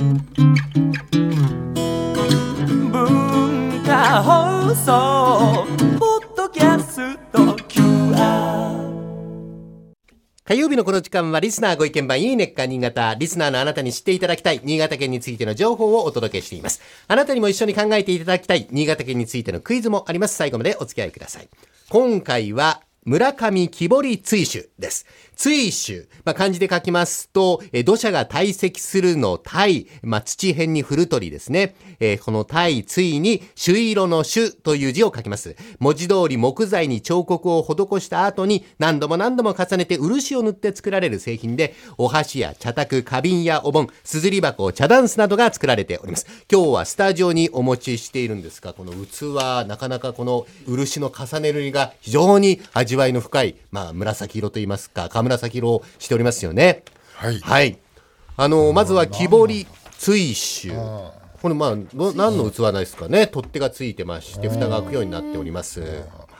文化放送ポッドキャスト QR 火曜日のこの時間はリスナーご意見番いいねっか新潟。リスナーのあなたに知っていただきたい新潟県についての情報をお届けしています。あなたにも一緒に考えていただきたい新潟県についてのクイズもあります。最後までお付き合いください。今回は村上木堀追手です。追手、まあ、漢字で書きますと、え土砂が堆積するの堆、まあ、土辺に降る鳥ですね。えーこの堆、追に朱色の朱という字を書きます。文字通り木材に彫刻を施した後に何度も何度も重ねて漆を塗って作られる製品で、お箸や茶卓、花瓶やお盆、すずり箱、茶ダンスなどが作られております。今日はスタジオにお持ちしているんですが、この器、なかなかこの漆の重ね塗りが非常に味わいの深い、まあ紫色と言いますか、赤紫色をしておりますよね。はいはい。あの、まずは木彫り追手。これまあ、ど何の器ですかね。取っ手がついてまして、蓋が開くようになっております。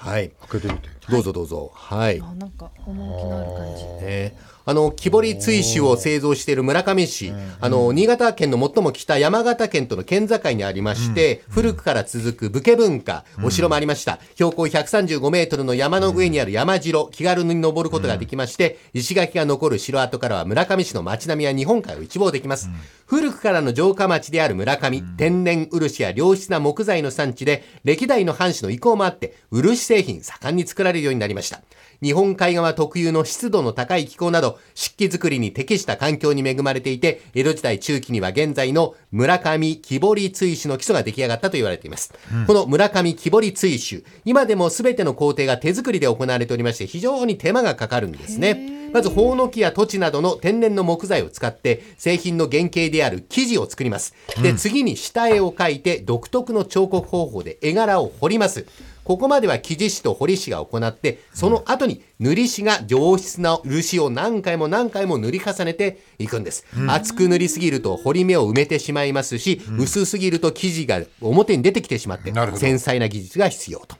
はい。開けてみてどうぞどうぞ。はい。あなんか趣のある感じねあの、木彫り追手を製造している村上市、あの、新潟県の最も北山形県との県境にありまして、古くから続く武家文化、お城もありました。標高135メートルの山の上にある山城、気軽に登ることができまして、石垣が残る城跡からは村上市の街並みや日本海を一望できます。古くからの城下町である村上、天然漆や良質な木材の産地で、歴代の藩士の意向もあって、漆製品盛んに作られるようになりました。日本海側特有の湿度の高い気候など、湿気作りに適した環境に恵まれていて、江戸時代中期には現在の村上木彫り追手の基礎が出来上がったと言われています。この村上木彫り追手、今でも全ての工程が手作りで行われておりまして、非常に手間がかかるんですね。まず、ほうの木や土地などの天然の木材を使って、製品の原型である生地を作ります。で、次に下絵を描いて、独特の彫刻方法で絵柄を彫ります。ここまでは生地師と彫り師が行って、その後に塗り師が上質な漆を何回も何回も塗り重ねていくんです。厚く塗りすぎると彫り目を埋めてしまいますし、薄すぎると生地が表に出てきてしまって繊細な技術が必要と。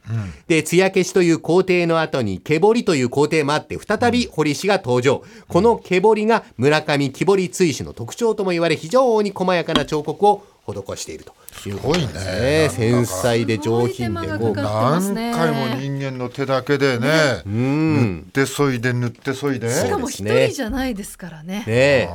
で、艶消しという工程の後に、毛彫りという工程もあって、再び彫り師が登場。この毛彫りが村上木彫り追手の特徴とも言われ、非常に細やかな彫刻を施しているということですね。すごいね。繊細で上品で、もう何回も人間の手だけでね塗ってそいで塗ってそいで。しかも一そうですね人じゃないですからね。ねえ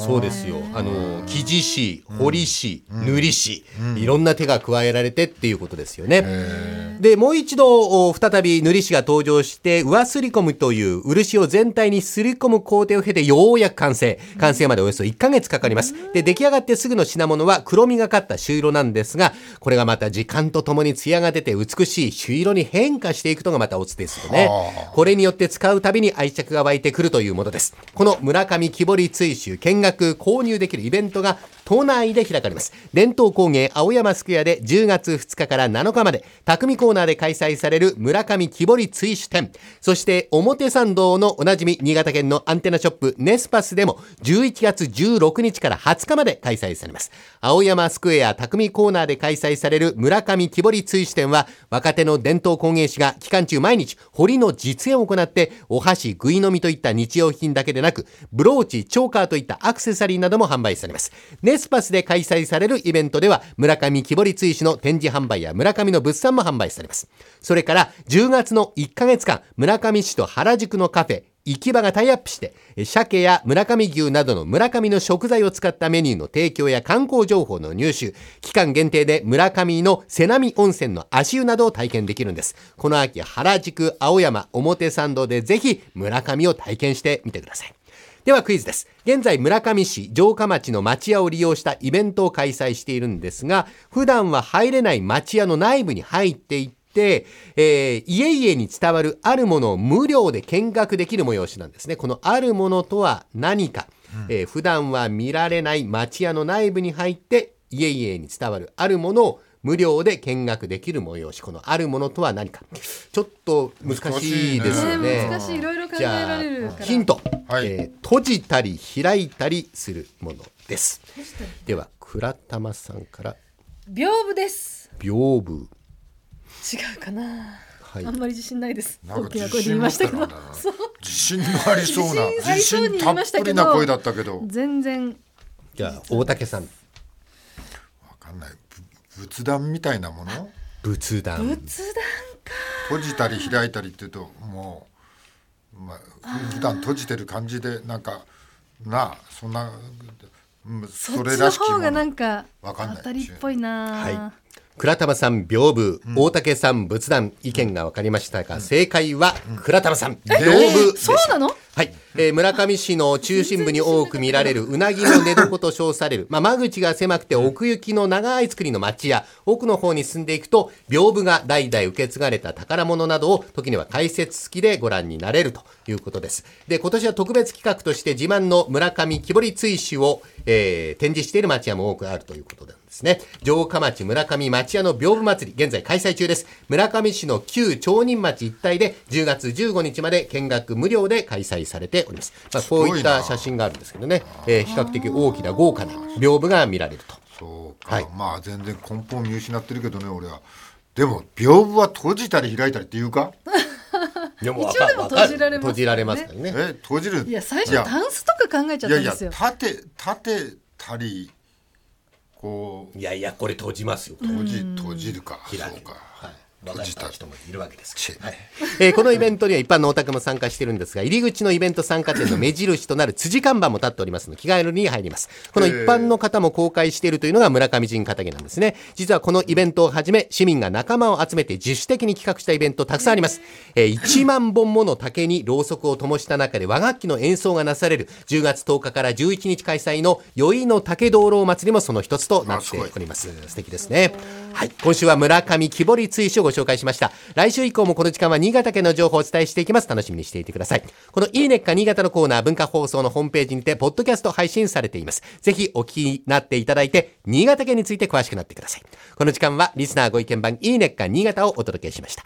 そうですよ。あの生地師彫り師、塗り師、いろんな手が加えられてっていうことですよね。でもう一度お再び塗り師が登場して上すり込むという漆を全体にすり込む工程を経てようやく完成。完成までおよそ1ヶ月かかります。で出来上がってすぐの品物は黒みがかった朱色なんですがこれがまた時間とともに艶が出て美しい朱色に変化していくのがまたオツですよね。これによって使うたびに愛着が湧いてくるというものです。この村上木彫り追手見学購入できるイベントが都内で開かれます。伝統工芸青山スクエアで10月2日から7日まで匠コーナーで開催される村上木彫り追手展。そして表参道のおなじみ新潟県のアンテナショップネスパスでも11月16日から20日まで開催されます。青山スクエア匠コーナーで開催される村上木彫り追手展は若手の伝統工芸士が期間中毎日彫りの実演を行ってお箸ぐい飲みといった日用品だけでなくブローチチョーカーといったアクセサリーなども販売されます。ネスパスで開催されるイベントでは村上木彫り追手の展示販売や村上の物産も販売されますそれから10月の1ヶ月間村上市と原宿のカフェ行き場がタイアップして、え鮭や村上牛などの村上の食材を使ったメニューの提供や観光情報の入手、期間限定で村上の瀬波温泉の足湯などを体験できるんです。この秋、原宿、青山、表参道でぜひ村上を体験してみてください。ではクイズです。現在村上市城下町の町屋を利用したイベントを開催しているんですが、普段は入れない町屋の内部に入っていって、えー家々に伝わるあるものを無料で見学できる催しなんですね。このあるものとは何か、えー普段は見られない町屋の内部に入って家々に伝わるあるものを無料で見学できる催しこのあるものとは何か。ちょっと難しいですよね。ね難しいいろいろ考えられるから。あヒント、はい。えー閉じたり開いたりするものです。では倉玉さんから。屏風です。屏風。違うかな、はい。あんまり自信ないです。なんか大きな声で言いましたけど。自信 ありそうな自信たっましたけど。ぷりな声だったけど。全然。じゃあ大竹さん。かんない。ぶ仏壇みたいなもの？仏壇。仏壇か。閉じたり開いたりっていうともう、まあ、ふ普段閉じてる感じでなんかなあそんなうんそれらしきの？方がものなんかわかんない当たりっぽいな、はい。倉玉さん屏風、大竹さん仏壇。意見が分かりましたが、正解は倉玉さん。屏風でした。そうなの？はい、えー村上市の中心部に多く見られるうなぎの寝床と称される、まあ、間口が狭くて奥行きの長い作りの町や奥の方に進んでいくと屏風が代々受け継がれた宝物などを時には解説付きでご覧になれるということです。で今年は特別企画として自慢の村上木彫り追試を、えー展示している町屋も多くあるということなんですね。城下町村上町屋の屏風祭り現在開催中です。村上市の旧町人町一帯で10月15日まで見学無料で開催されております、まあ、こういった写真があるんですけどね、えー比較的大きな豪華な屏風が見られると。そうか、はい。まあ全然根本見失ってるけどね俺は。でも屏風は閉じたり開いたりっていうか？でも一応でも閉じられますからね。閉じられますからね。え閉じる？いや最初いや。タンスとか考えちゃっいやいやたんですよ。立て立てたりこう。いやいやこれ閉じますよ。閉じ閉じるか。開けそうか、はい分かった人もいるわけですちはい。えーこのイベントには一般のお宅も参加しているんですが入り口のイベント参加店の目印となる辻看板も立っておりますので気軽に入ります。この一般の方も公開しているというのが村上人片毛なんですね。実はこのイベントをはじめ市民が仲間を集めて自主的に企画したイベントたくさんあります、えー1万本もの竹にろうそくを灯した中で和楽器の演奏がなされる10月10日から11日開催の宵の竹道路祭りもその一つとなっております。素敵ですね。はい。今週は村上木彫り追試をご紹介しました。来週以降もこの時間は新潟県の情報をお伝えしていきます。楽しみにしていてください。このいいねっか新潟のコーナー文化放送のホームページにてポッドキャスト配信されています。ぜひお聞きになっていただいて新潟県について詳しくなってください。この時間はリスナーご意見番いいねっか新潟をお届けしました。